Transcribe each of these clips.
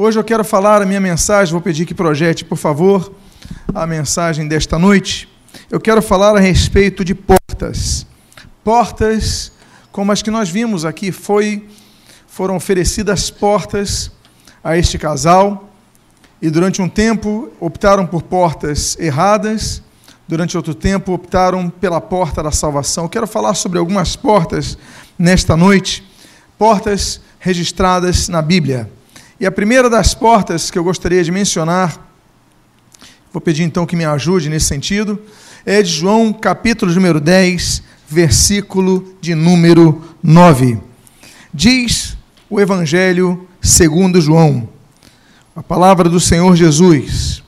Hoje eu quero falar a minha mensagem, vou pedir que projete, por favor, a mensagem desta noite. Eu quero falar a respeito de portas. Portas como as que nós vimos aqui, foi foram oferecidas portas a este casal e durante um tempo optaram por portas erradas, durante outro tempo optaram pela porta da salvação. Eu quero falar sobre algumas portas nesta noite, portas registradas na Bíblia. E a primeira das portas que eu gostaria de mencionar, vou pedir então que me ajude nesse sentido, é de João, capítulo número 10, versículo de número 9. Diz o Evangelho segundo João, a palavra do Senhor Jesus: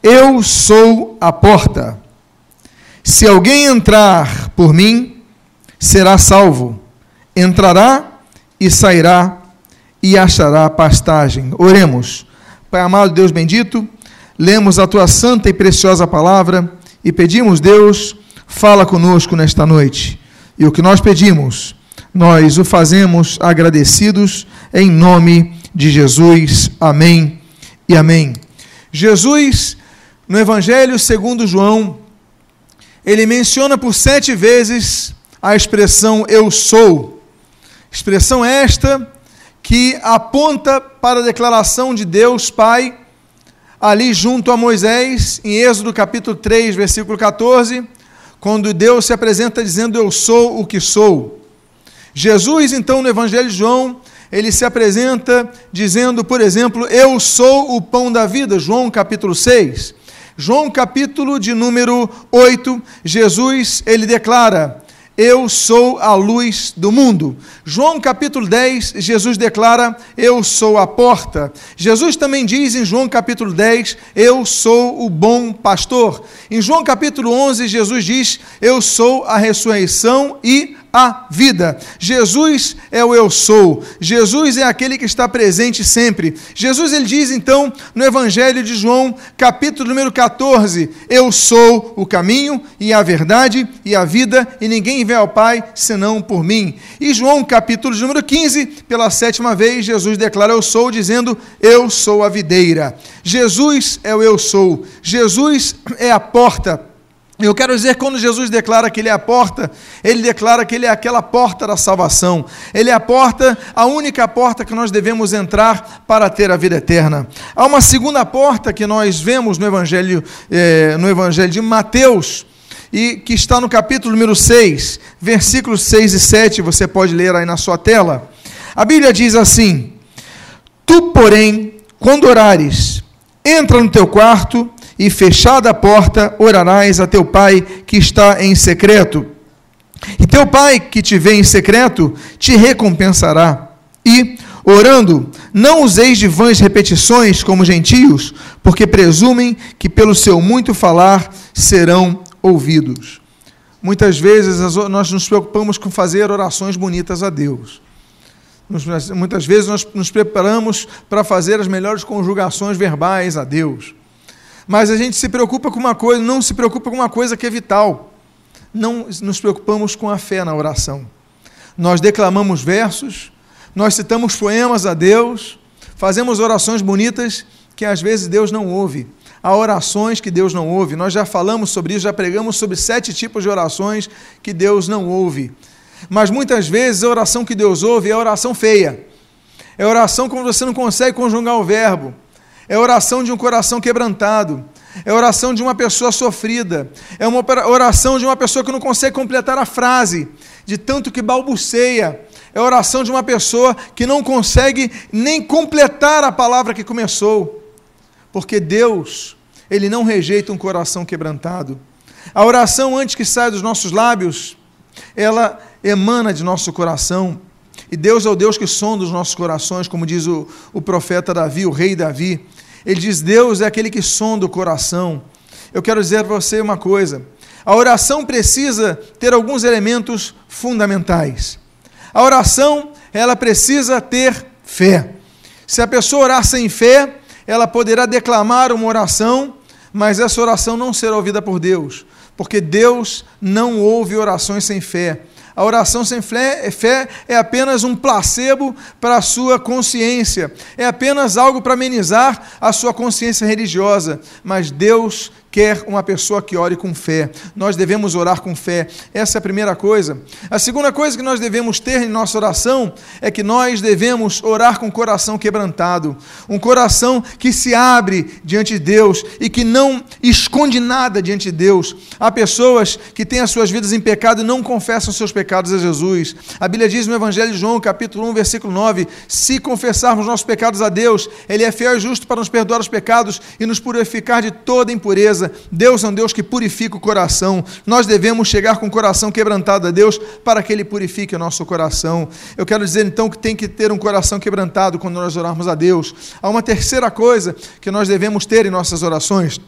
Eu sou a porta. Se alguém entrar por mim, será salvo. Entrará e sairá e achará pastagem. Oremos. Pai amado, Deus bendito, lemos a tua santa e preciosa palavra e pedimos, Deus, fala conosco nesta noite. E o que nós pedimos, nós o fazemos agradecidos em nome de Jesus. Amém e amém. Jesus, no Evangelho segundo João, ele menciona por sete vezes a expressão eu sou. Expressão esta que aponta para a declaração de Deus Pai, ali junto a Moisés, em Êxodo capítulo 3, versículo 14, quando Deus se apresenta dizendo: Eu sou o que sou. Jesus, então, no Evangelho de João, ele se apresenta dizendo, por exemplo, Eu sou o pão da vida, João capítulo 6. João capítulo de número 8, Jesus, ele declara: eu sou a luz do mundo. João capítulo 10, Jesus declara: Eu sou a porta. Jesus também diz em João capítulo 10: Eu sou o bom pastor. Em João capítulo 11, Jesus diz: Eu sou a ressurreição e a vida. Jesus é o eu sou. Jesus é aquele que está presente sempre. Jesus ele diz então no Evangelho de João, capítulo número 14: Eu sou o caminho e a verdade e a vida, e ninguém vem ao Pai senão por mim. E João, capítulo número 15, pela sétima vez, Jesus declara: Eu sou, dizendo: Eu sou a videira. Jesus é o eu sou. Jesus é a porta eu quero dizer, quando Jesus declara que Ele é a porta, Ele declara que Ele é aquela porta da salvação. Ele é a porta, a única porta que nós devemos entrar para ter a vida eterna. Há uma segunda porta que nós vemos no Evangelho, eh, no Evangelho de Mateus, e que está no capítulo número 6, versículos 6 e 7, você pode ler aí na sua tela. A Bíblia diz assim: Tu, porém, quando orares, entra no teu quarto e fechada a porta, orarás a teu pai que está em secreto. E teu pai que te vê em secreto te recompensará. E, orando, não useis de vãs repetições como gentios, porque presumem que pelo seu muito falar serão ouvidos. Muitas vezes nós nos preocupamos com fazer orações bonitas a Deus. Muitas vezes nós nos preparamos para fazer as melhores conjugações verbais a Deus. Mas a gente se preocupa com uma coisa, não se preocupa com uma coisa que é vital. Não nos preocupamos com a fé na oração. Nós declamamos versos, nós citamos poemas a Deus, fazemos orações bonitas que às vezes Deus não ouve. Há orações que Deus não ouve. Nós já falamos sobre isso, já pregamos sobre sete tipos de orações que Deus não ouve. Mas muitas vezes a oração que Deus ouve é a oração feia. É a oração quando você não consegue conjugar o verbo. É oração de um coração quebrantado. É oração de uma pessoa sofrida. É uma oração de uma pessoa que não consegue completar a frase, de tanto que balbuceia. É oração de uma pessoa que não consegue nem completar a palavra que começou. Porque Deus, Ele não rejeita um coração quebrantado. A oração, antes que saia dos nossos lábios, ela emana de nosso coração. E Deus é o Deus que sonda os nossos corações, como diz o, o profeta Davi, o rei Davi. Ele diz: Deus é aquele que sonda o coração. Eu quero dizer para você uma coisa: a oração precisa ter alguns elementos fundamentais. A oração, ela precisa ter fé. Se a pessoa orar sem fé, ela poderá declamar uma oração, mas essa oração não será ouvida por Deus, porque Deus não ouve orações sem fé. A oração sem fé é apenas um placebo para a sua consciência, é apenas algo para amenizar a sua consciência religiosa. Mas Deus quer uma pessoa que ore com fé. Nós devemos orar com fé. Essa é a primeira coisa. A segunda coisa que nós devemos ter em nossa oração é que nós devemos orar com o coração quebrantado, um coração que se abre diante de Deus e que não esconde nada diante de Deus. Há pessoas que têm as suas vidas em pecado e não confessam seus pecados a Jesus. A Bíblia diz no Evangelho de João, capítulo 1, versículo 9: Se confessarmos nossos pecados a Deus, Ele é fiel e justo para nos perdoar os pecados e nos purificar de toda impureza Deus é um Deus que purifica o coração. Nós devemos chegar com o coração quebrantado a Deus para que Ele purifique o nosso coração. Eu quero dizer então que tem que ter um coração quebrantado quando nós orarmos a Deus. Há uma terceira coisa que nós devemos ter em nossas orações.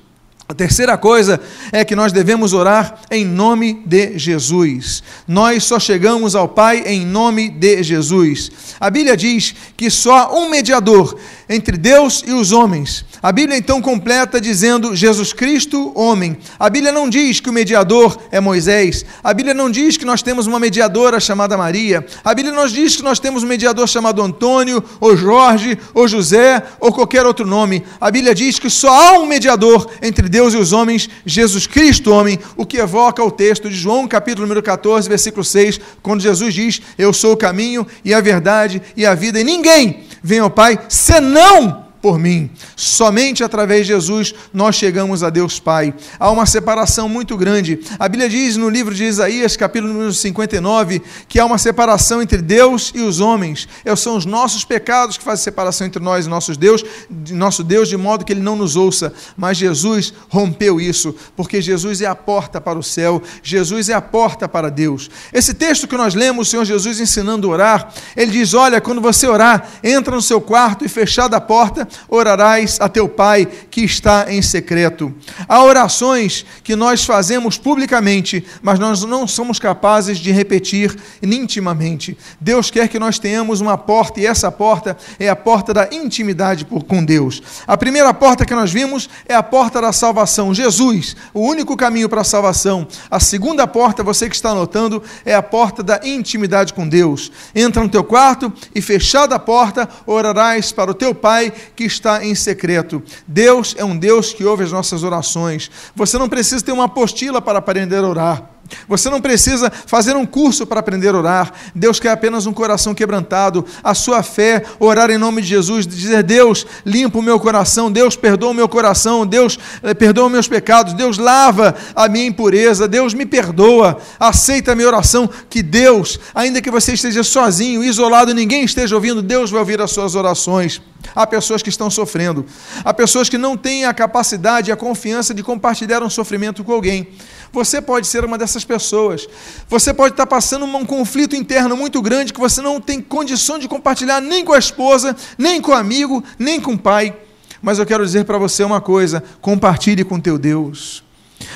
A terceira coisa é que nós devemos orar em nome de Jesus. Nós só chegamos ao Pai em nome de Jesus. A Bíblia diz que só um mediador entre Deus e os homens. A Bíblia então completa dizendo Jesus Cristo, homem. A Bíblia não diz que o mediador é Moisés. A Bíblia não diz que nós temos uma mediadora chamada Maria. A Bíblia não diz que nós temos um mediador chamado Antônio, ou Jorge, ou José, ou qualquer outro nome. A Bíblia diz que só há um mediador entre Deus e os homens, Jesus Cristo, homem, o que evoca o texto de João, capítulo número 14, versículo 6, quando Jesus diz: Eu sou o caminho e a verdade e a vida, e ninguém vem ao Pai senão por mim. Somente através de Jesus nós chegamos a Deus Pai. Há uma separação muito grande. A Bíblia diz no livro de Isaías, capítulo número 59, que há uma separação entre Deus e os homens. É, são os nossos pecados que fazem separação entre nós e nossos Deus, nosso Deus, de modo que ele não nos ouça. Mas Jesus rompeu isso, porque Jesus é a porta para o céu, Jesus é a porta para Deus. Esse texto que nós lemos, o Senhor Jesus ensinando a orar, ele diz: Olha, quando você orar, entra no seu quarto e fechada a porta, orarás a teu Pai que está em secreto. Há orações que nós fazemos publicamente, mas nós não somos capazes de repetir intimamente. Deus quer que nós tenhamos uma porta, e essa porta é a porta da intimidade com Deus. A primeira porta que nós vimos é a porta da salvação. Jesus, o único caminho para a salvação. A segunda porta, você que está anotando, é a porta da intimidade com Deus. Entra no teu quarto e, fechada a porta, orarás para o teu Pai que que está em secreto. Deus é um Deus que ouve as nossas orações. Você não precisa ter uma apostila para aprender a orar. Você não precisa fazer um curso para aprender a orar. Deus quer apenas um coração quebrantado. A sua fé, orar em nome de Jesus, dizer: Deus, limpa o meu coração. Deus, perdoa o meu coração. Deus, eh, perdoa meus pecados. Deus, lava a minha impureza. Deus, me perdoa. Aceita a minha oração. Que Deus, ainda que você esteja sozinho, isolado, ninguém esteja ouvindo, Deus vai ouvir as suas orações. Há pessoas que estão sofrendo. Há pessoas que não têm a capacidade e a confiança de compartilhar um sofrimento com alguém. Você pode ser uma dessas pessoas. Você pode estar passando um conflito interno muito grande que você não tem condição de compartilhar nem com a esposa, nem com o amigo, nem com o pai. Mas eu quero dizer para você uma coisa: compartilhe com teu Deus.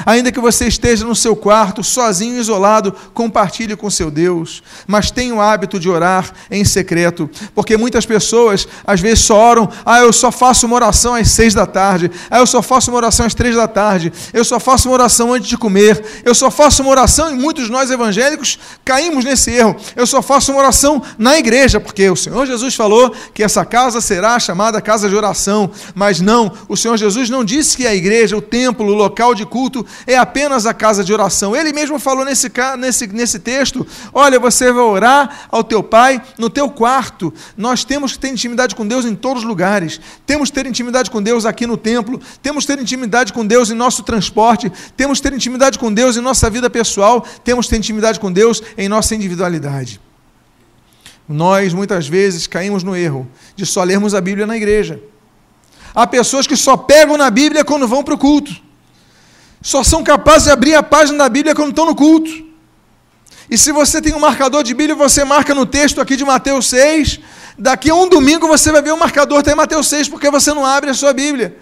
Ainda que você esteja no seu quarto, sozinho, isolado, compartilhe com seu Deus. Mas tenha o hábito de orar em secreto. Porque muitas pessoas, às vezes, só oram. Ah, eu só faço uma oração às seis da tarde. Ah, eu só faço uma oração às três da tarde. Eu só faço uma oração antes de comer. Eu só faço uma oração, e muitos de nós evangélicos caímos nesse erro. Eu só faço uma oração na igreja, porque o Senhor Jesus falou que essa casa será chamada casa de oração. Mas não, o Senhor Jesus não disse que a igreja, o templo, o local de culto, culto é apenas a casa de oração. Ele mesmo falou nesse, nesse, nesse texto: olha, você vai orar ao teu pai no teu quarto. Nós temos que ter intimidade com Deus em todos os lugares. Temos que ter intimidade com Deus aqui no templo. Temos que ter intimidade com Deus em nosso transporte. Temos que ter intimidade com Deus em nossa vida pessoal. Temos que ter intimidade com Deus em nossa individualidade. Nós muitas vezes caímos no erro de só lermos a Bíblia na igreja. Há pessoas que só pegam na Bíblia quando vão para o culto só são capazes de abrir a página da Bíblia quando estão no culto. E se você tem um marcador de Bíblia, você marca no texto aqui de Mateus 6, daqui a um domingo você vai ver o marcador até Mateus 6, porque você não abre a sua Bíblia.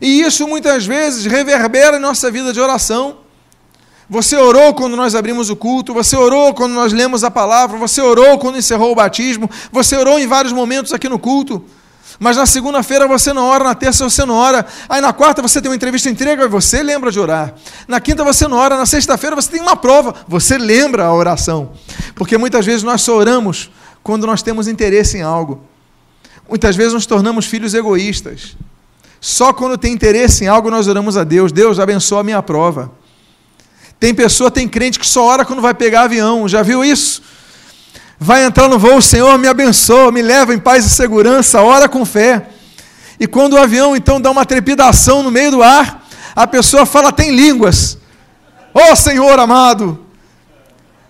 E isso muitas vezes reverbera em nossa vida de oração. Você orou quando nós abrimos o culto, você orou quando nós lemos a palavra, você orou quando encerrou o batismo, você orou em vários momentos aqui no culto. Mas na segunda-feira você não ora, na terça você não ora, aí na quarta você tem uma entrevista entrega e você lembra de orar. Na quinta você não ora, na sexta-feira você tem uma prova, você lembra a oração. Porque muitas vezes nós só oramos quando nós temos interesse em algo. Muitas vezes nos tornamos filhos egoístas. Só quando tem interesse em algo nós oramos a Deus. Deus abençoa a minha prova. Tem pessoa, tem crente que só ora quando vai pegar avião. Já viu isso? Vai entrar no voo, Senhor, me abençoa, me leva em paz e segurança, ora com fé. E quando o avião então dá uma trepidação no meio do ar, a pessoa fala, tem línguas. Oh Senhor amado!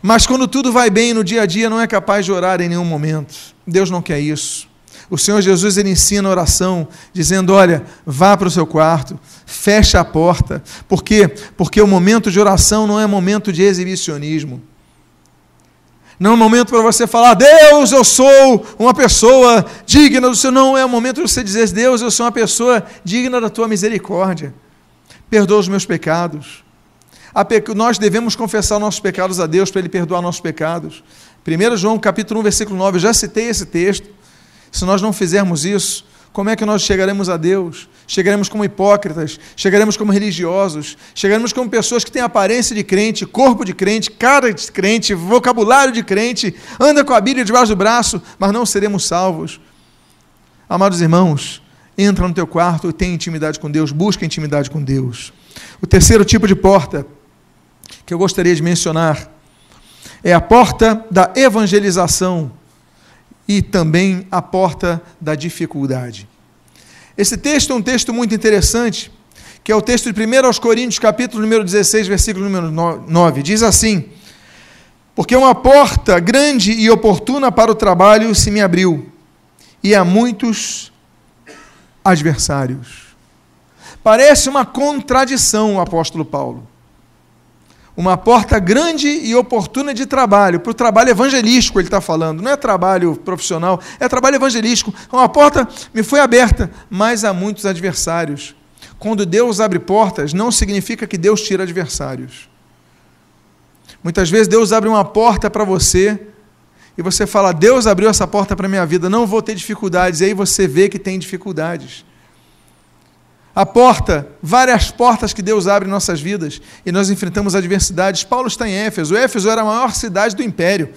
Mas quando tudo vai bem no dia a dia, não é capaz de orar em nenhum momento. Deus não quer isso. O Senhor Jesus ele ensina a oração, dizendo: Olha, vá para o seu quarto, fecha a porta. Por quê? Porque o momento de oração não é momento de exibicionismo. Não é um momento para você falar, Deus, eu sou uma pessoa digna do Senhor. Não é o momento de você dizer, Deus, eu sou uma pessoa digna da tua misericórdia. Perdoa os meus pecados. Nós devemos confessar nossos pecados a Deus para Ele perdoar nossos pecados. 1 João capítulo 1, versículo 9, eu já citei esse texto. Se nós não fizermos isso, como é que nós chegaremos a Deus? Chegaremos como hipócritas, chegaremos como religiosos, chegaremos como pessoas que têm aparência de crente, corpo de crente, cara de crente, vocabulário de crente, anda com a Bíblia debaixo do braço, mas não seremos salvos. Amados irmãos, entra no teu quarto e tem intimidade com Deus, busca intimidade com Deus. O terceiro tipo de porta que eu gostaria de mencionar é a porta da evangelização e também a porta da dificuldade. Esse texto é um texto muito interessante, que é o texto de 1 aos Coríntios, capítulo número 16, versículo número 9. Diz assim: Porque uma porta grande e oportuna para o trabalho se me abriu, e há muitos adversários. Parece uma contradição o apóstolo Paulo uma porta grande e oportuna de trabalho, para o trabalho evangelístico ele está falando, não é trabalho profissional, é trabalho evangelístico. Uma porta me foi aberta, mas há muitos adversários. Quando Deus abre portas, não significa que Deus tira adversários. Muitas vezes Deus abre uma porta para você e você fala: Deus abriu essa porta para minha vida, não vou ter dificuldades. E aí você vê que tem dificuldades a porta, várias portas que Deus abre em nossas vidas e nós enfrentamos adversidades. Paulo está em Éfeso. Éfeso era a maior cidade do império.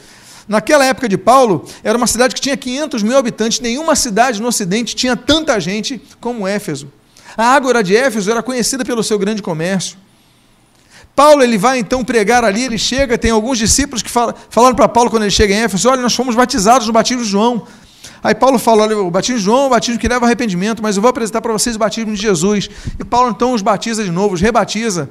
Naquela época de Paulo, era uma cidade que tinha 500 mil habitantes. Nenhuma cidade no Ocidente tinha tanta gente como Éfeso. A Ágora de Éfeso era conhecida pelo seu grande comércio. Paulo ele vai então pregar ali, ele chega, tem alguns discípulos que falam, falaram para Paulo quando ele chega em Éfeso: olha, nós fomos batizados no batismo de João. Aí Paulo fala: olha, o batismo de João é o batismo que leva arrependimento, mas eu vou apresentar para vocês o batismo de Jesus. E Paulo então os batiza de novo, os rebatiza.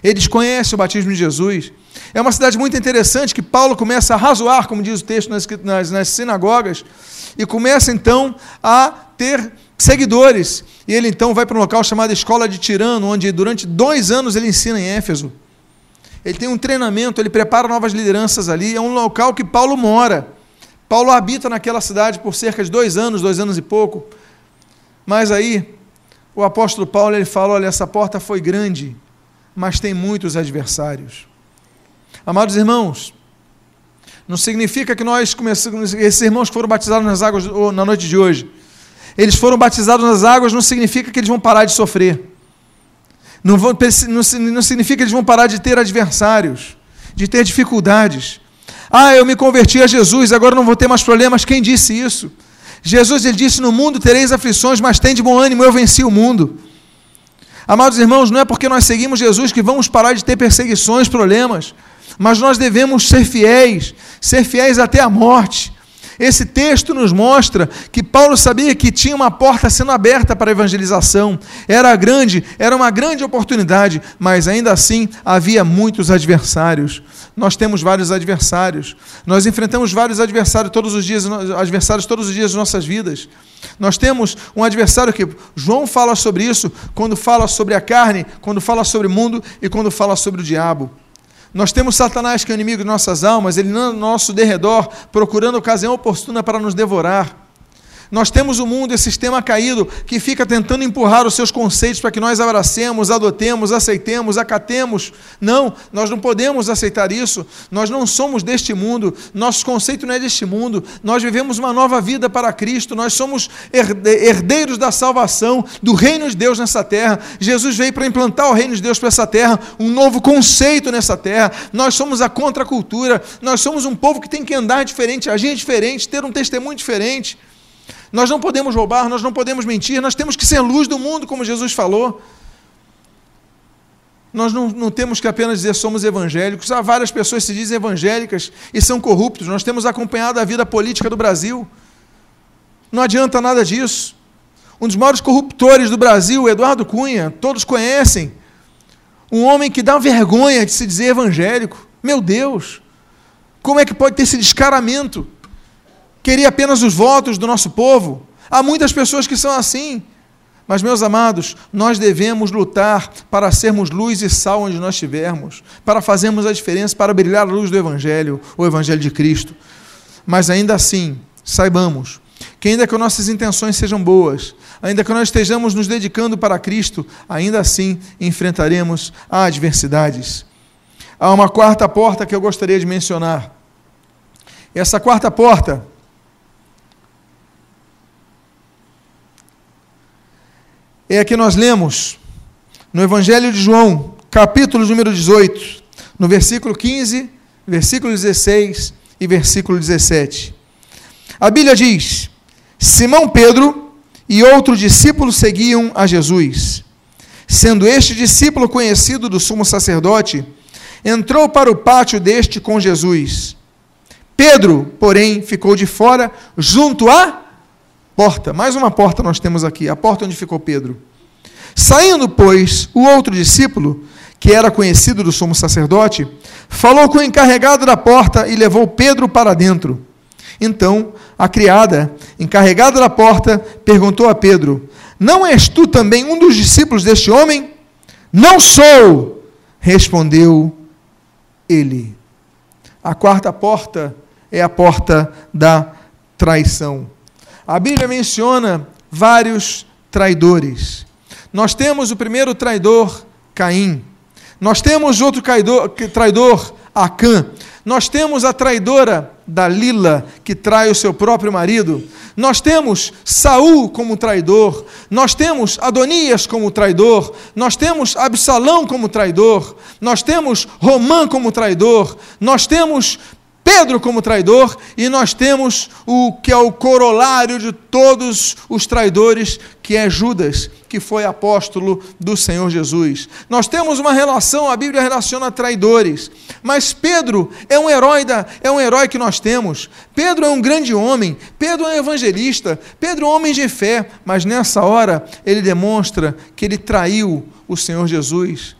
Eles conhecem o batismo de Jesus. É uma cidade muito interessante que Paulo começa a razoar, como diz o texto nas, nas, nas sinagogas, e começa então a ter seguidores. E ele então vai para um local chamado Escola de Tirano, onde durante dois anos ele ensina em Éfeso. Ele tem um treinamento, ele prepara novas lideranças ali. É um local que Paulo mora. Paulo habita naquela cidade por cerca de dois anos, dois anos e pouco. Mas aí, o apóstolo Paulo ele fala: olha, essa porta foi grande, mas tem muitos adversários. Amados irmãos, não significa que nós começamos, esses irmãos que foram batizados nas águas na noite de hoje, eles foram batizados nas águas, não significa que eles vão parar de sofrer. Não, vão, não significa que eles vão parar de ter adversários, de ter dificuldades. Ah, eu me converti a Jesus, agora não vou ter mais problemas. Quem disse isso? Jesus ele disse: No mundo tereis aflições, mas tem de bom ânimo, eu venci o mundo. Amados irmãos, não é porque nós seguimos Jesus que vamos parar de ter perseguições, problemas, mas nós devemos ser fiéis, ser fiéis até a morte. Esse texto nos mostra que Paulo sabia que tinha uma porta sendo aberta para a evangelização. Era grande, era uma grande oportunidade, mas ainda assim havia muitos adversários nós temos vários adversários. Nós enfrentamos vários adversários todos os dias, adversários todos os dias de nossas vidas. Nós temos um adversário que João fala sobre isso quando fala sobre a carne, quando fala sobre o mundo e quando fala sobre o diabo. Nós temos Satanás, que é o inimigo de nossas almas, ele no nosso derredor, procurando ocasião oportuna para nos devorar. Nós temos o um mundo, esse sistema caído, que fica tentando empurrar os seus conceitos para que nós abracemos, adotemos, aceitemos, acatemos. Não, nós não podemos aceitar isso. Nós não somos deste mundo. Nosso conceito não é deste mundo. Nós vivemos uma nova vida para Cristo. Nós somos herdeiros da salvação, do reino de Deus nessa terra. Jesus veio para implantar o reino de Deus para essa terra, um novo conceito nessa terra. Nós somos a contracultura. Nós somos um povo que tem que andar diferente, agir diferente, ter um testemunho diferente. Nós não podemos roubar, nós não podemos mentir, nós temos que ser luz do mundo, como Jesus falou. Nós não, não, temos que apenas dizer somos evangélicos. Há várias pessoas que se dizem evangélicas e são corruptos. Nós temos acompanhado a vida política do Brasil. Não adianta nada disso. Um dos maiores corruptores do Brasil, Eduardo Cunha, todos conhecem. Um homem que dá vergonha de se dizer evangélico. Meu Deus! Como é que pode ter esse descaramento? Queria apenas os votos do nosso povo. Há muitas pessoas que são assim. Mas, meus amados, nós devemos lutar para sermos luz e sal onde nós estivermos, para fazermos a diferença, para brilhar a luz do Evangelho, o Evangelho de Cristo. Mas ainda assim, saibamos que, ainda que nossas intenções sejam boas, ainda que nós estejamos nos dedicando para Cristo, ainda assim enfrentaremos adversidades. Há uma quarta porta que eu gostaria de mencionar. Essa quarta porta é a que nós lemos no Evangelho de João, capítulo número 18, no versículo 15, versículo 16 e versículo 17. A Bíblia diz: Simão Pedro e outro discípulo seguiam a Jesus. Sendo este discípulo conhecido do sumo sacerdote, entrou para o pátio deste com Jesus. Pedro, porém, ficou de fora, junto a Porta, mais uma porta nós temos aqui, a porta onde ficou Pedro. Saindo, pois, o outro discípulo, que era conhecido do sumo sacerdote, falou com o encarregado da porta e levou Pedro para dentro. Então, a criada, encarregada da porta, perguntou a Pedro: Não és tu também um dos discípulos deste homem? Não sou, respondeu ele. A quarta porta é a porta da traição. A Bíblia menciona vários traidores. Nós temos o primeiro traidor, Caim. Nós temos outro traidor, traidor Acã. Nós temos a traidora Dalila, que trai o seu próprio marido. Nós temos Saul como traidor. Nós temos Adonias como traidor. Nós temos Absalão como traidor. Nós temos Romã como traidor. Nós temos Pedro como traidor, e nós temos o que é o corolário de todos os traidores, que é Judas, que foi apóstolo do Senhor Jesus. Nós temos uma relação, a Bíblia relaciona traidores, mas Pedro é um herói da, é um herói que nós temos. Pedro é um grande homem, Pedro é um evangelista, Pedro é um homem de fé, mas nessa hora ele demonstra que ele traiu o Senhor Jesus.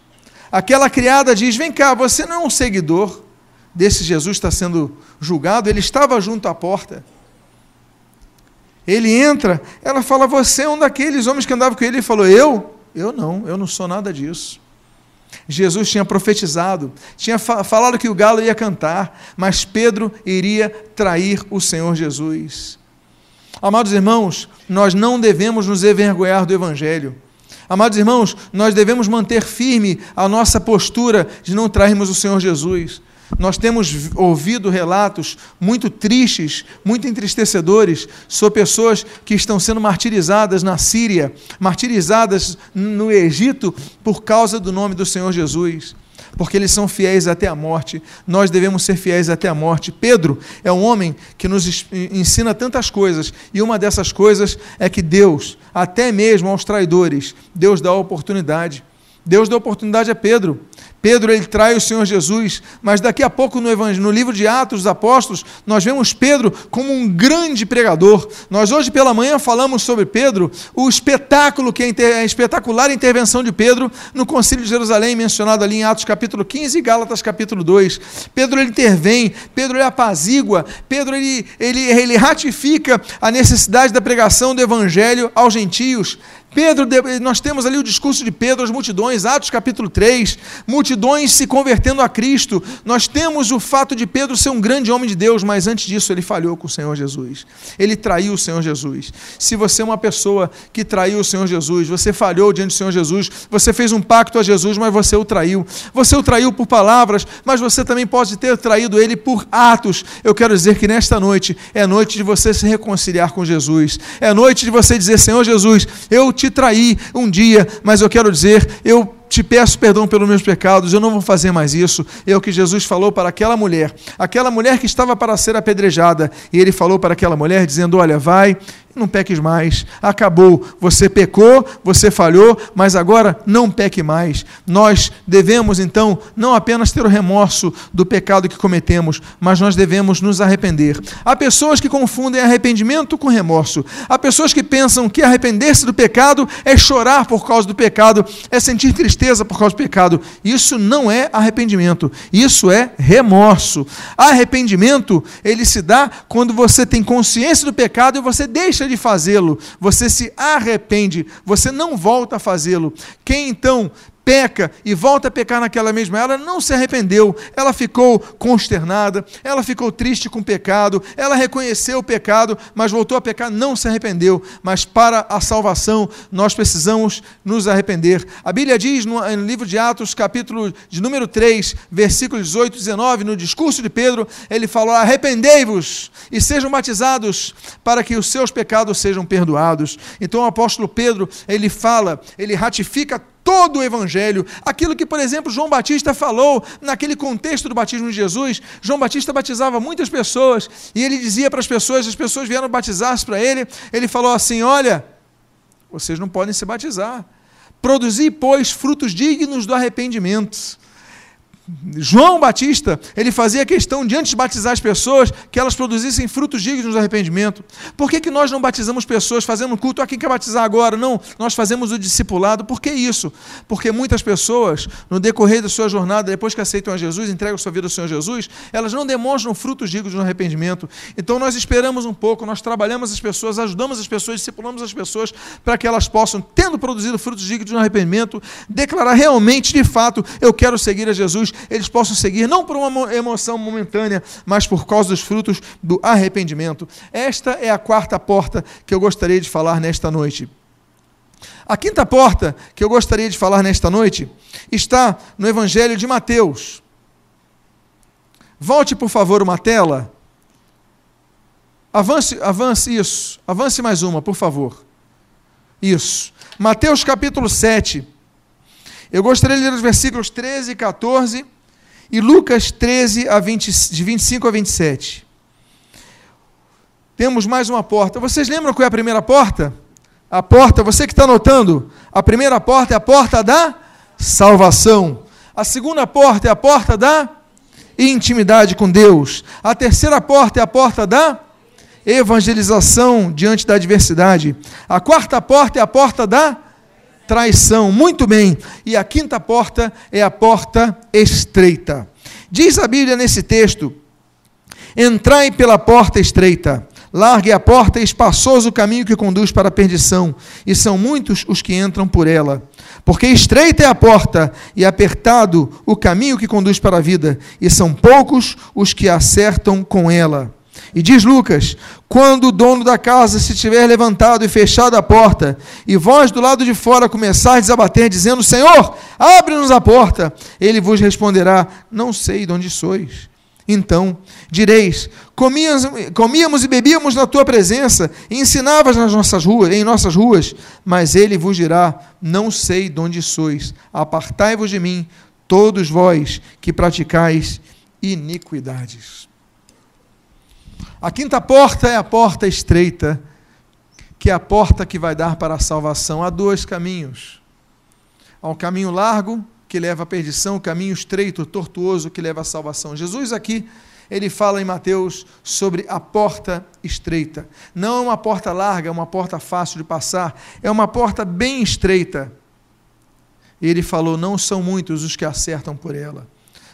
Aquela criada diz: "Vem cá, você não é um seguidor?" Desse Jesus está sendo julgado, ele estava junto à porta. Ele entra, ela fala: Você é um daqueles homens que andava com ele. Ele falou: Eu? Eu não, eu não sou nada disso. Jesus tinha profetizado, tinha falado que o galo ia cantar, mas Pedro iria trair o Senhor Jesus. Amados irmãos, nós não devemos nos envergonhar do Evangelho. Amados irmãos, nós devemos manter firme a nossa postura de não trairmos o Senhor Jesus. Nós temos ouvido relatos muito tristes, muito entristecedores, sobre pessoas que estão sendo martirizadas na Síria, martirizadas no Egito por causa do nome do Senhor Jesus porque eles são fiéis até a morte. Nós devemos ser fiéis até a morte. Pedro é um homem que nos ensina tantas coisas, e uma dessas coisas é que Deus, até mesmo aos traidores, Deus dá oportunidade. Deus dá oportunidade a Pedro. Pedro ele trai o Senhor Jesus, mas daqui a pouco no, no livro de Atos dos Apóstolos, nós vemos Pedro como um grande pregador. Nós hoje pela manhã falamos sobre Pedro, o espetáculo que é a espetacular intervenção de Pedro no Concílio de Jerusalém, mencionado ali em Atos capítulo 15 e Gálatas capítulo 2. Pedro ele intervém, Pedro ele apazigua, Pedro ele, ele, ele ratifica a necessidade da pregação do evangelho aos gentios. Pedro, nós temos ali o discurso de Pedro às multidões, Atos capítulo 3. Multidões se convertendo a Cristo. Nós temos o fato de Pedro ser um grande homem de Deus, mas antes disso ele falhou com o Senhor Jesus. Ele traiu o Senhor Jesus. Se você é uma pessoa que traiu o Senhor Jesus, você falhou diante do Senhor Jesus, você fez um pacto a Jesus, mas você o traiu. Você o traiu por palavras, mas você também pode ter traído ele por atos. Eu quero dizer que nesta noite é noite de você se reconciliar com Jesus. É noite de você dizer: Senhor Jesus, eu te traí um dia, mas eu quero dizer, eu te peço perdão pelos meus pecados, eu não vou fazer mais isso. É o que Jesus falou para aquela mulher, aquela mulher que estava para ser apedrejada, e ele falou para aquela mulher, dizendo: Olha, vai, não peques mais. Acabou. Você pecou, você falhou, mas agora não peque mais. Nós devemos, então, não apenas ter o remorso do pecado que cometemos, mas nós devemos nos arrepender. Há pessoas que confundem arrependimento com remorso. Há pessoas que pensam que arrepender-se do pecado é chorar por causa do pecado, é sentir tristeza por causa do pecado. Isso não é arrependimento. Isso é remorso. Arrependimento, ele se dá quando você tem consciência do pecado e você deixa deixa de fazê-lo, você se arrepende, você não volta a fazê-lo. Quem então peca e volta a pecar naquela mesma, ela não se arrependeu, ela ficou consternada, ela ficou triste com o pecado, ela reconheceu o pecado, mas voltou a pecar, não se arrependeu. Mas para a salvação, nós precisamos nos arrepender. A Bíblia diz no, no livro de Atos, capítulo de número 3, versículo 18 e 19, no discurso de Pedro, ele falou: Arrependei-vos e sejam batizados para que os seus pecados sejam perdoados. Então o apóstolo Pedro, ele fala, ele ratifica todo o evangelho, aquilo que, por exemplo, João Batista falou naquele contexto do batismo de Jesus. João Batista batizava muitas pessoas e ele dizia para as pessoas, as pessoas vieram batizar-se para ele, ele falou assim: "Olha, vocês não podem se batizar. Produzi, pois, frutos dignos do arrependimento." João Batista, ele fazia questão de antes de batizar as pessoas que elas produzissem frutos dignos do arrependimento. Por que, que nós não batizamos pessoas fazendo culto? Ah, quem quer batizar agora? Não, nós fazemos o discipulado. Por que isso? Porque muitas pessoas, no decorrer da sua jornada, depois que aceitam a Jesus, entregam sua vida ao Senhor Jesus, elas não demonstram frutos dignos do arrependimento. Então nós esperamos um pouco, nós trabalhamos as pessoas, ajudamos as pessoas, discipulamos as pessoas para que elas possam, tendo produzido frutos dignos do arrependimento, declarar realmente, de fato, eu quero seguir a Jesus eles possam seguir, não por uma emoção momentânea, mas por causa dos frutos do arrependimento. Esta é a quarta porta que eu gostaria de falar nesta noite. A quinta porta que eu gostaria de falar nesta noite está no Evangelho de Mateus. Volte, por favor, uma tela. Avance, avance isso. Avance mais uma, por favor. Isso. Mateus capítulo 7. Eu gostaria de ler os versículos 13 e 14 e Lucas 13, a 20, de 25 a 27. Temos mais uma porta. Vocês lembram qual é a primeira porta? A porta, você que está notando, a primeira porta é a porta da salvação. A segunda porta é a porta da intimidade com Deus. A terceira porta é a porta da evangelização diante da adversidade. A quarta porta é a porta da traição. Muito bem. E a quinta porta é a porta estreita. Diz a Bíblia nesse texto: Entrai pela porta estreita, largue a porta e espaçoso o caminho que conduz para a perdição, e são muitos os que entram por ela. Porque estreita é a porta e apertado o caminho que conduz para a vida, e são poucos os que acertam com ela. E diz Lucas: quando o dono da casa se tiver levantado e fechado a porta, e vós do lado de fora começardes a bater, dizendo: Senhor, abre-nos a porta, ele vos responderá: Não sei de onde sois. Então direis: comíamos, comíamos e bebíamos na tua presença, e ensinavas nas nossas ruas, em nossas ruas. Mas ele vos dirá: Não sei de onde sois. Apartai-vos de mim, todos vós que praticais iniquidades. A quinta porta é a porta estreita, que é a porta que vai dar para a salvação. Há dois caminhos. Há um caminho largo, que leva à perdição, o um caminho estreito, tortuoso, que leva à salvação. Jesus aqui, ele fala em Mateus sobre a porta estreita. Não é uma porta larga, é uma porta fácil de passar, é uma porta bem estreita. Ele falou: não são muitos os que acertam por ela,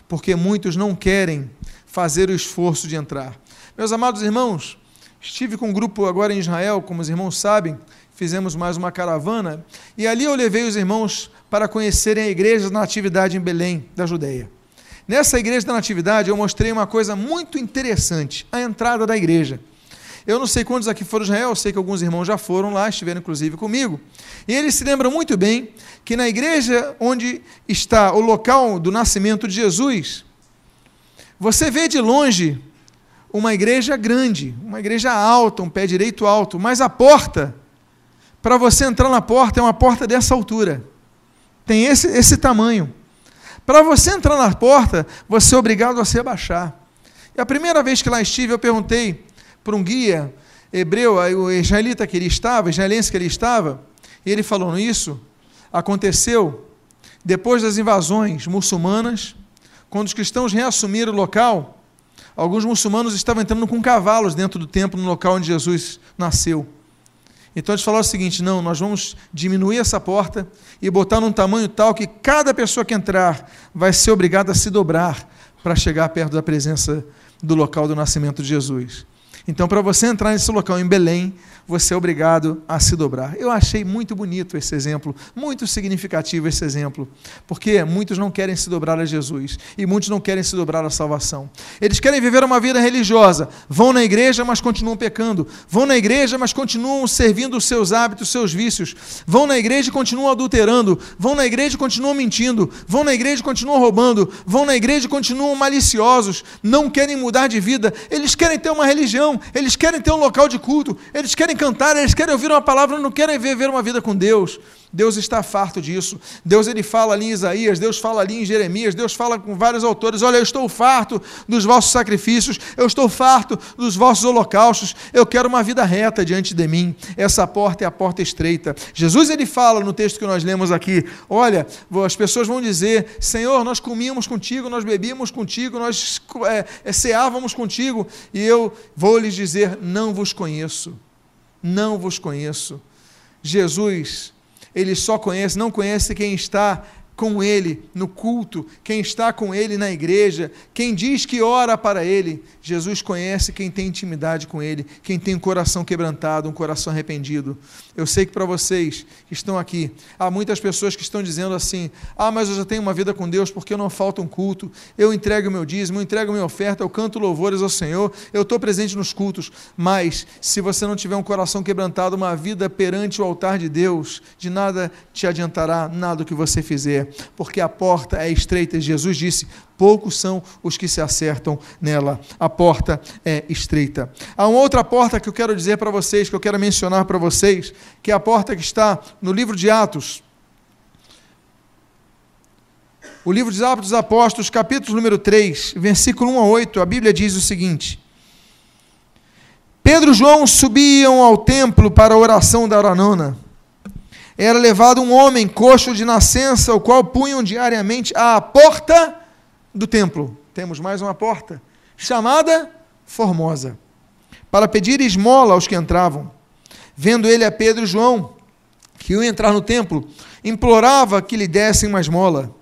porque muitos não querem fazer o esforço de entrar. Meus amados irmãos, estive com um grupo agora em Israel, como os irmãos sabem, fizemos mais uma caravana, e ali eu levei os irmãos para conhecerem a igreja da Natividade em Belém, da Judéia. Nessa igreja da Natividade eu mostrei uma coisa muito interessante, a entrada da igreja. Eu não sei quantos aqui foram Israel, eu sei que alguns irmãos já foram lá, estiveram inclusive comigo. E eles se lembram muito bem que na igreja onde está o local do nascimento de Jesus, você vê de longe uma igreja grande, uma igreja alta, um pé direito alto, mas a porta, para você entrar na porta, é uma porta dessa altura. Tem esse, esse tamanho. Para você entrar na porta, você é obrigado a se abaixar. E a primeira vez que lá estive, eu perguntei para um guia hebreu, o israelita que ele estava, israelense que ele estava, e ele falou: Isso aconteceu depois das invasões muçulmanas, quando os cristãos reassumiram o local alguns muçulmanos estavam entrando com cavalos dentro do templo, no local onde Jesus nasceu. Então eles falaram o seguinte: não, nós vamos diminuir essa porta e botar num tamanho tal que cada pessoa que entrar vai ser obrigada a se dobrar para chegar perto da presença do local do nascimento de Jesus. Então, para você entrar nesse local em Belém, você é obrigado a se dobrar. Eu achei muito bonito esse exemplo, muito significativo esse exemplo, porque muitos não querem se dobrar a Jesus e muitos não querem se dobrar à salvação. Eles querem viver uma vida religiosa, vão na igreja, mas continuam pecando, vão na igreja, mas continuam servindo os seus hábitos, os seus vícios, vão na igreja e continuam adulterando, vão na igreja e continuam mentindo, vão na igreja e continuam roubando, vão na igreja e continuam maliciosos, não querem mudar de vida, eles querem ter uma religião, eles querem ter um local de culto, eles querem cantar, eles querem ouvir uma palavra, não querem viver uma vida com Deus. Deus está farto disso. Deus ele fala ali em Isaías, Deus fala ali em Jeremias, Deus fala com vários autores: Olha, eu estou farto dos vossos sacrifícios, eu estou farto dos vossos holocaustos, eu quero uma vida reta diante de mim. Essa porta é a porta estreita. Jesus ele fala no texto que nós lemos aqui: Olha, as pessoas vão dizer: Senhor, nós comíamos contigo, nós bebíamos contigo, nós é, ceávamos contigo, e eu vou lhes dizer: Não vos conheço, não vos conheço. Jesus ele só conhece, não conhece quem está com ele no culto, quem está com ele na igreja, quem diz que ora para ele. Jesus conhece quem tem intimidade com ele, quem tem um coração quebrantado, um coração arrependido. Eu sei que para vocês que estão aqui, há muitas pessoas que estão dizendo assim: ah, mas eu já tenho uma vida com Deus porque eu não falta um culto, eu entrego o meu dízimo, eu entrego a minha oferta, eu canto louvores ao Senhor, eu estou presente nos cultos. Mas se você não tiver um coração quebrantado, uma vida perante o altar de Deus, de nada te adiantará nada o que você fizer porque a porta é estreita. Jesus disse: poucos são os que se acertam nela. A porta é estreita. Há uma outra porta que eu quero dizer para vocês, que eu quero mencionar para vocês, que é a porta que está no livro de Atos. O livro de Atos dos Apóstolos, capítulo número 3, versículo 1 a 8, a Bíblia diz o seguinte: Pedro e João subiam ao templo para a oração da Oranona era levado um homem coxo de nascença, o qual punham diariamente à porta do templo. Temos mais uma porta, chamada Formosa, para pedir esmola aos que entravam. Vendo ele a Pedro e João, que iam entrar no templo, implorava que lhe dessem uma esmola.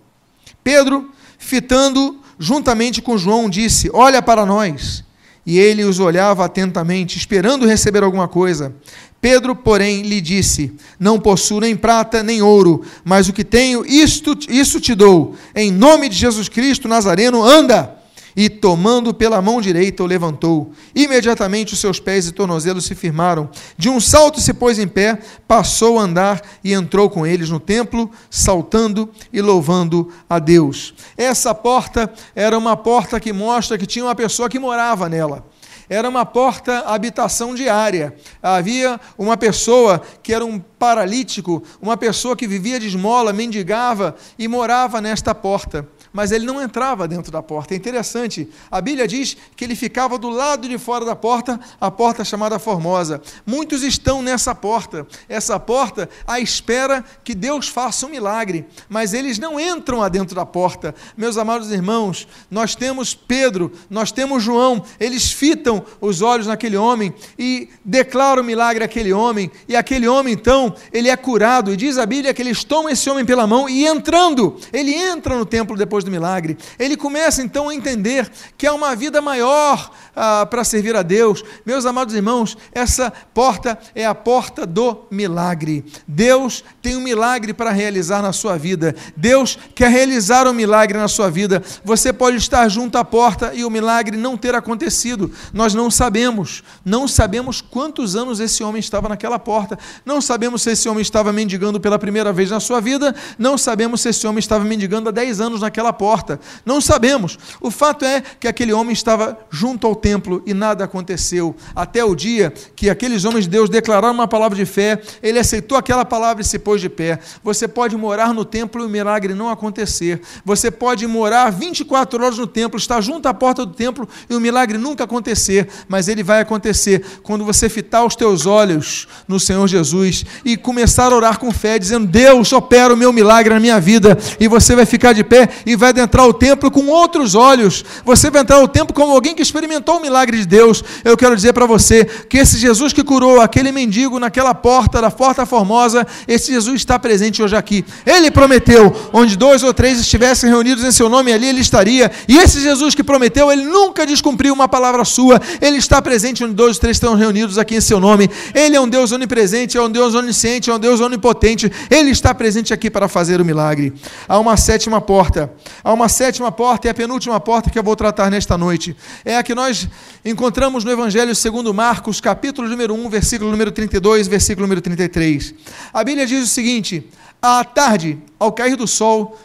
Pedro, fitando juntamente com João, disse: Olha para nós. E ele os olhava atentamente, esperando receber alguma coisa. Pedro, porém, lhe disse: Não possuo nem prata nem ouro, mas o que tenho, isto, isso te dou. Em nome de Jesus Cristo Nazareno, anda! E tomando pela mão direita, o levantou. Imediatamente os seus pés e tornozelos se firmaram. De um salto se pôs em pé, passou a andar e entrou com eles no templo, saltando e louvando a Deus. Essa porta era uma porta que mostra que tinha uma pessoa que morava nela era uma porta habitação diária. Havia uma pessoa que era um paralítico, uma pessoa que vivia de esmola, mendigava e morava nesta porta mas ele não entrava dentro da porta. É interessante, a Bíblia diz que ele ficava do lado de fora da porta, a porta chamada Formosa. Muitos estão nessa porta, essa porta à espera que Deus faça um milagre, mas eles não entram adentro da porta. Meus amados irmãos, nós temos Pedro, nós temos João, eles fitam os olhos naquele homem e declaram o milagre àquele homem, e aquele homem então, ele é curado, e diz a Bíblia que eles tomam esse homem pela mão e entrando, ele entra no templo depois do milagre. Ele começa então a entender que há uma vida maior ah, para servir a Deus. Meus amados irmãos, essa porta é a porta do milagre. Deus tem um milagre para realizar na sua vida. Deus quer realizar um milagre na sua vida. Você pode estar junto à porta e o milagre não ter acontecido. Nós não sabemos. Não sabemos quantos anos esse homem estava naquela porta. Não sabemos se esse homem estava mendigando pela primeira vez na sua vida. Não sabemos se esse homem estava mendigando há 10 anos naquela porta. Não sabemos. O fato é que aquele homem estava junto ao templo e nada aconteceu. Até o dia que aqueles homens de Deus declararam uma palavra de fé, ele aceitou aquela palavra e se pôs de pé. Você pode morar no templo e o milagre não acontecer. Você pode morar 24 horas no templo, estar junto à porta do templo e o milagre nunca acontecer, mas ele vai acontecer quando você fitar os teus olhos no Senhor Jesus e começar a orar com fé, dizendo: Deus, opera o meu milagre na minha vida, e você vai ficar de pé e vai adentrar o templo com outros olhos. Você vai entrar o templo como alguém que experimentou o milagre de Deus. Eu quero dizer para você que esse Jesus que curou aquele mendigo naquela porta da Porta Formosa, esse Jesus está presente hoje aqui. Ele prometeu: onde dois ou três estivessem reunidos em seu nome, ali ele estaria. E esse Jesus que prometeu, ele nunca descumpriu uma palavra sua. Ele está presente onde dois ou três estão reunidos aqui em seu nome. Ele é um Deus onipresente, é um Deus onisciente, é um Deus onipotente. Ele está presente aqui para fazer o milagre. Há uma sétima porta. Há uma sétima porta e a penúltima porta que eu vou tratar nesta noite. É a que nós encontramos no Evangelho segundo Marcos, capítulo número 1, versículo número 32, versículo número 33. A Bíblia diz o seguinte: À tarde, ao cair do sol,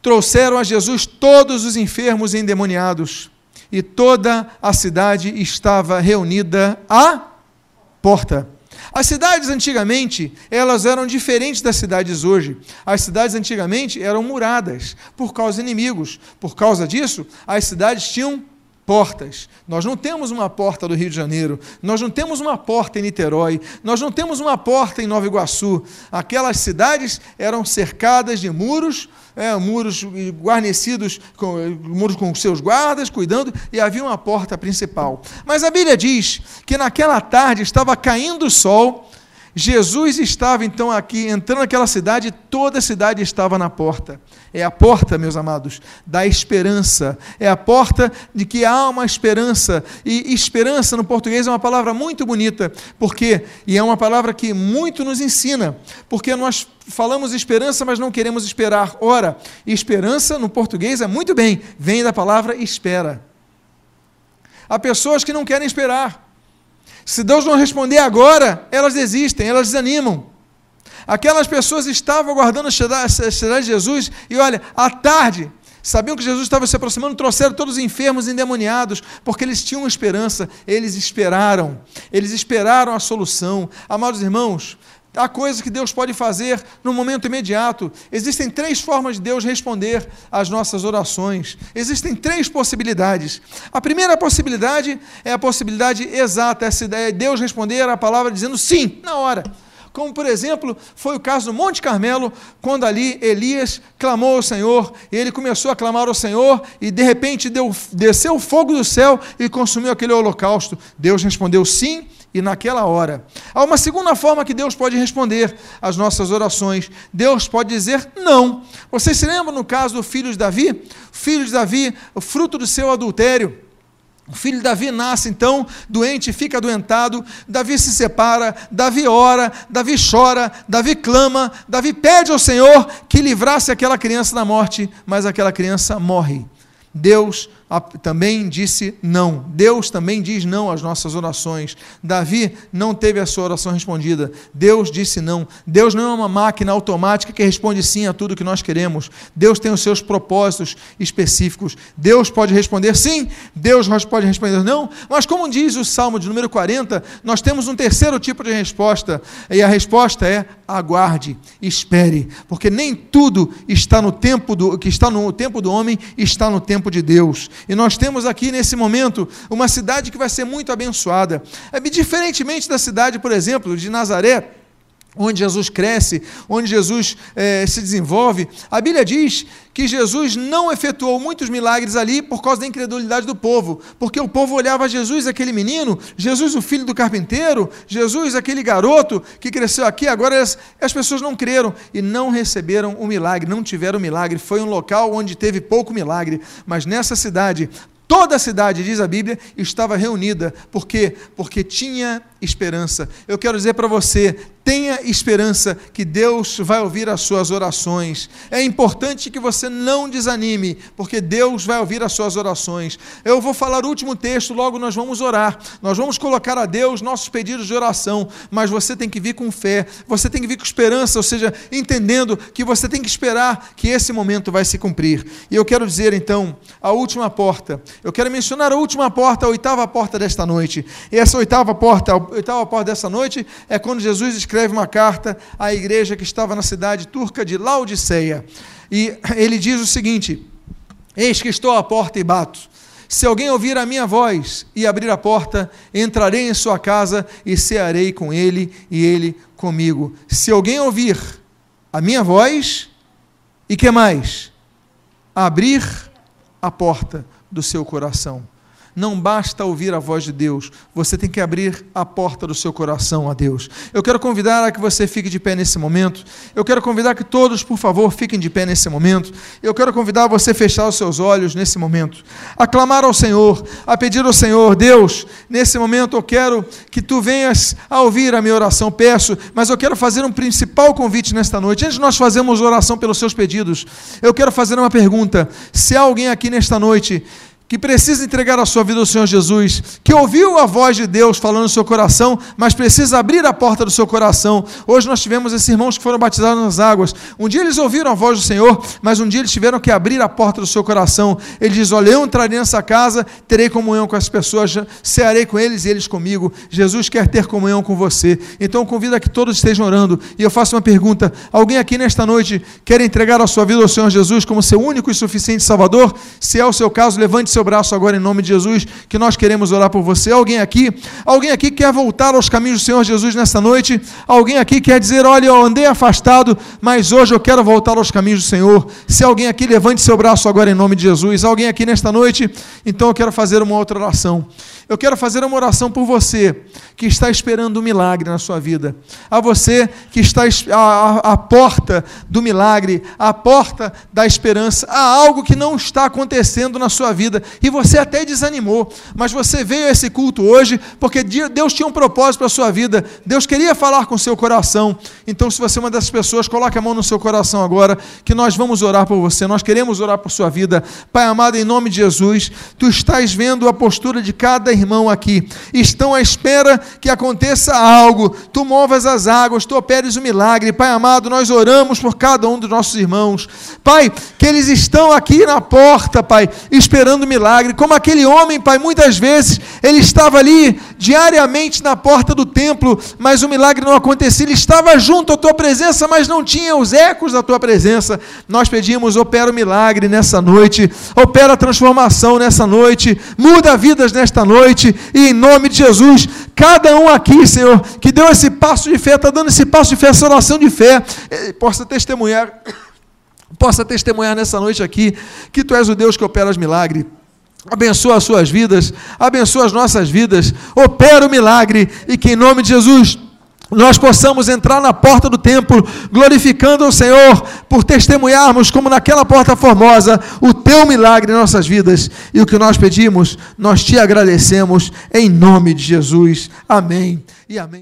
trouxeram a Jesus todos os enfermos e endemoniados, e toda a cidade estava reunida à porta. As cidades antigamente, elas eram diferentes das cidades hoje. As cidades antigamente eram muradas por causa de inimigos. Por causa disso, as cidades tinham portas. Nós não temos uma porta do Rio de Janeiro, nós não temos uma porta em Niterói, nós não temos uma porta em Nova Iguaçu. Aquelas cidades eram cercadas de muros, é, muros guarnecidos, com, muros com seus guardas, cuidando, e havia uma porta principal. Mas a Bíblia diz que naquela tarde estava caindo o sol Jesus estava então aqui, entrando naquela cidade, toda a cidade estava na porta. É a porta, meus amados, da esperança. É a porta de que há uma esperança. E esperança no português é uma palavra muito bonita, porque e é uma palavra que muito nos ensina, porque nós falamos esperança, mas não queremos esperar. Ora, esperança no português é muito bem, vem da palavra espera. Há pessoas que não querem esperar. Se Deus não responder agora, elas desistem, elas desanimam. Aquelas pessoas estavam aguardando a chegada de Jesus e olha, à tarde, sabiam que Jesus estava se aproximando, trouxeram todos os enfermos endemoniados, porque eles tinham esperança, eles esperaram, eles esperaram a solução. Amados irmãos, Há coisas que Deus pode fazer no momento imediato. Existem três formas de Deus responder às nossas orações. Existem três possibilidades. A primeira possibilidade é a possibilidade exata, essa ideia de Deus responder a palavra dizendo sim, na hora. Como, por exemplo, foi o caso do Monte Carmelo, quando ali Elias clamou ao Senhor, e ele começou a clamar ao Senhor, e de repente deu, desceu o fogo do céu e consumiu aquele holocausto. Deus respondeu sim, e naquela hora. Há uma segunda forma que Deus pode responder às nossas orações. Deus pode dizer não. Vocês se lembram no caso do filho de Davi? Filho de Davi, o fruto do seu adultério. O filho de Davi nasce então doente, fica adoentado. Davi se separa, Davi ora, Davi chora, Davi clama, Davi pede ao Senhor que livrasse aquela criança da morte, mas aquela criança morre. Deus também disse não. Deus também diz não às nossas orações. Davi não teve a sua oração respondida. Deus disse não. Deus não é uma máquina automática que responde sim a tudo que nós queremos. Deus tem os seus propósitos específicos. Deus pode responder sim, Deus pode responder não, mas como diz o Salmo de número 40, nós temos um terceiro tipo de resposta, e a resposta é aguarde, espere, porque nem tudo está no tempo do que está no tempo do homem está no tempo de Deus. E nós temos aqui nesse momento uma cidade que vai ser muito abençoada. É diferentemente da cidade, por exemplo, de Nazaré, onde Jesus cresce, onde Jesus eh, se desenvolve, a Bíblia diz que Jesus não efetuou muitos milagres ali por causa da incredulidade do povo, porque o povo olhava Jesus, aquele menino, Jesus, o filho do carpinteiro, Jesus, aquele garoto que cresceu aqui, agora as, as pessoas não creram e não receberam o milagre, não tiveram o milagre. Foi um local onde teve pouco milagre, mas nessa cidade Toda a cidade, diz a Bíblia, estava reunida. Por quê? Porque tinha esperança. Eu quero dizer para você: tenha esperança que Deus vai ouvir as suas orações. É importante que você não desanime, porque Deus vai ouvir as suas orações. Eu vou falar o último texto, logo nós vamos orar. Nós vamos colocar a Deus nossos pedidos de oração, mas você tem que vir com fé, você tem que vir com esperança, ou seja, entendendo que você tem que esperar que esse momento vai se cumprir. E eu quero dizer então, a última porta. Eu quero mencionar a última porta, a oitava porta desta noite. E essa oitava porta, oitava porta dessa noite é quando Jesus escreve uma carta à igreja que estava na cidade turca de Laodiceia. E ele diz o seguinte: Eis que estou à porta e bato. Se alguém ouvir a minha voz e abrir a porta, entrarei em sua casa e cearei com ele e ele comigo. Se alguém ouvir a minha voz e que mais? Abrir a porta do seu coração. Não basta ouvir a voz de Deus, você tem que abrir a porta do seu coração a Deus. Eu quero convidar a que você fique de pé nesse momento. Eu quero convidar que todos, por favor, fiquem de pé nesse momento. Eu quero convidar você a fechar os seus olhos nesse momento, a clamar ao Senhor, a pedir ao Senhor, Deus, nesse momento eu quero que tu venhas a ouvir a minha oração, peço, mas eu quero fazer um principal convite nesta noite. Antes de nós fazermos oração pelos seus pedidos, eu quero fazer uma pergunta. Se há alguém aqui nesta noite que precisa entregar a sua vida ao Senhor Jesus, que ouviu a voz de Deus falando no seu coração, mas precisa abrir a porta do seu coração. Hoje nós tivemos esses irmãos que foram batizados nas águas. Um dia eles ouviram a voz do Senhor, mas um dia eles tiveram que abrir a porta do seu coração. Ele diz: Olha, eu entrarei nessa casa, terei comunhão com as pessoas, cearei com eles e eles comigo. Jesus quer ter comunhão com você. Então convido a que todos estejam orando. E eu faço uma pergunta: alguém aqui nesta noite quer entregar a sua vida ao Senhor Jesus como seu único e suficiente Salvador? Se é o seu caso, levante seu seu braço agora em nome de Jesus, que nós queremos orar por você. Alguém aqui, alguém aqui quer voltar aos caminhos do Senhor Jesus nesta noite? Alguém aqui quer dizer, olha, eu andei afastado, mas hoje eu quero voltar aos caminhos do Senhor. Se alguém aqui levante seu braço agora em nome de Jesus. Alguém aqui nesta noite, então eu quero fazer uma outra oração. Eu quero fazer uma oração por você que está esperando um milagre na sua vida. A você que está à, porta do milagre, à porta da esperança. Há algo que não está acontecendo na sua vida e você até desanimou, mas você veio a esse culto hoje porque Deus tinha um propósito para a sua vida. Deus queria falar com o seu coração. Então, se você é uma dessas pessoas, coloque a mão no seu coração agora, que nós vamos orar por você. Nós queremos orar por sua vida. Pai amado, em nome de Jesus, tu estás vendo a postura de cada irmão aqui, estão à espera que aconteça algo, tu movas as águas, tu operes o milagre. Pai amado, nós oramos por cada um dos nossos irmãos. Pai, que eles estão aqui na porta, Pai, esperando milagre, como aquele homem, Pai, muitas vezes ele estava ali diariamente na porta do templo, mas o milagre não acontecia. Ele estava junto à tua presença, mas não tinha os ecos da tua presença. Nós pedimos, opera o milagre nessa noite, opera a transformação nessa noite, muda vidas nesta noite e em nome de Jesus, cada um aqui, Senhor, que deu esse passo de fé, está dando esse passo de fé, essa oração de fé, eh, possa testemunhar, possa testemunhar nessa noite aqui, que Tu és o Deus que opera os milagres. Abençoa as suas vidas, abençoa as nossas vidas, opera o milagre, e que em nome de Jesus nós possamos entrar na porta do templo, glorificando o Senhor, por testemunharmos, como naquela porta formosa, o teu milagre em nossas vidas. E o que nós pedimos, nós te agradecemos, em nome de Jesus. Amém e amém.